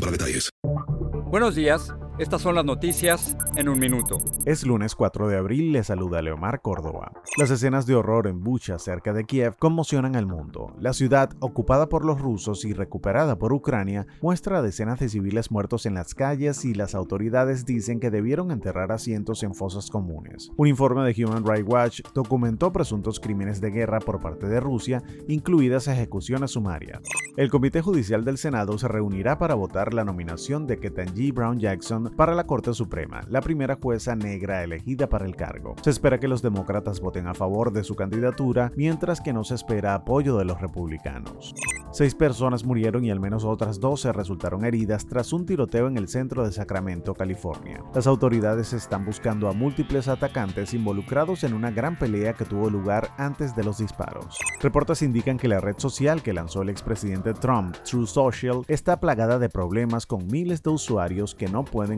para detalles. Buenos días, estas son las noticias en un minuto. Es lunes 4 de abril, le saluda Leomar Córdoba. Las escenas de horror en Bucha, cerca de Kiev, conmocionan al mundo. La ciudad, ocupada por los rusos y recuperada por Ucrania, muestra decenas de civiles muertos en las calles y las autoridades dicen que debieron enterrar a cientos en fosas comunes. Un informe de Human Rights Watch documentó presuntos crímenes de guerra por parte de Rusia, incluidas ejecuciones sumarias. El Comité Judicial del Senado se reunirá para votar la nominación de Ketanji Brown Jackson para la Corte Suprema, la primera jueza negra elegida para el cargo. Se espera que los demócratas voten a favor de su candidatura, mientras que no se espera apoyo de los republicanos. Seis personas murieron y al menos otras 12 resultaron heridas tras un tiroteo en el centro de Sacramento, California. Las autoridades están buscando a múltiples atacantes involucrados en una gran pelea que tuvo lugar antes de los disparos. Reportes indican que la red social que lanzó el expresidente Trump, True Social, está plagada de problemas con miles de usuarios que no pueden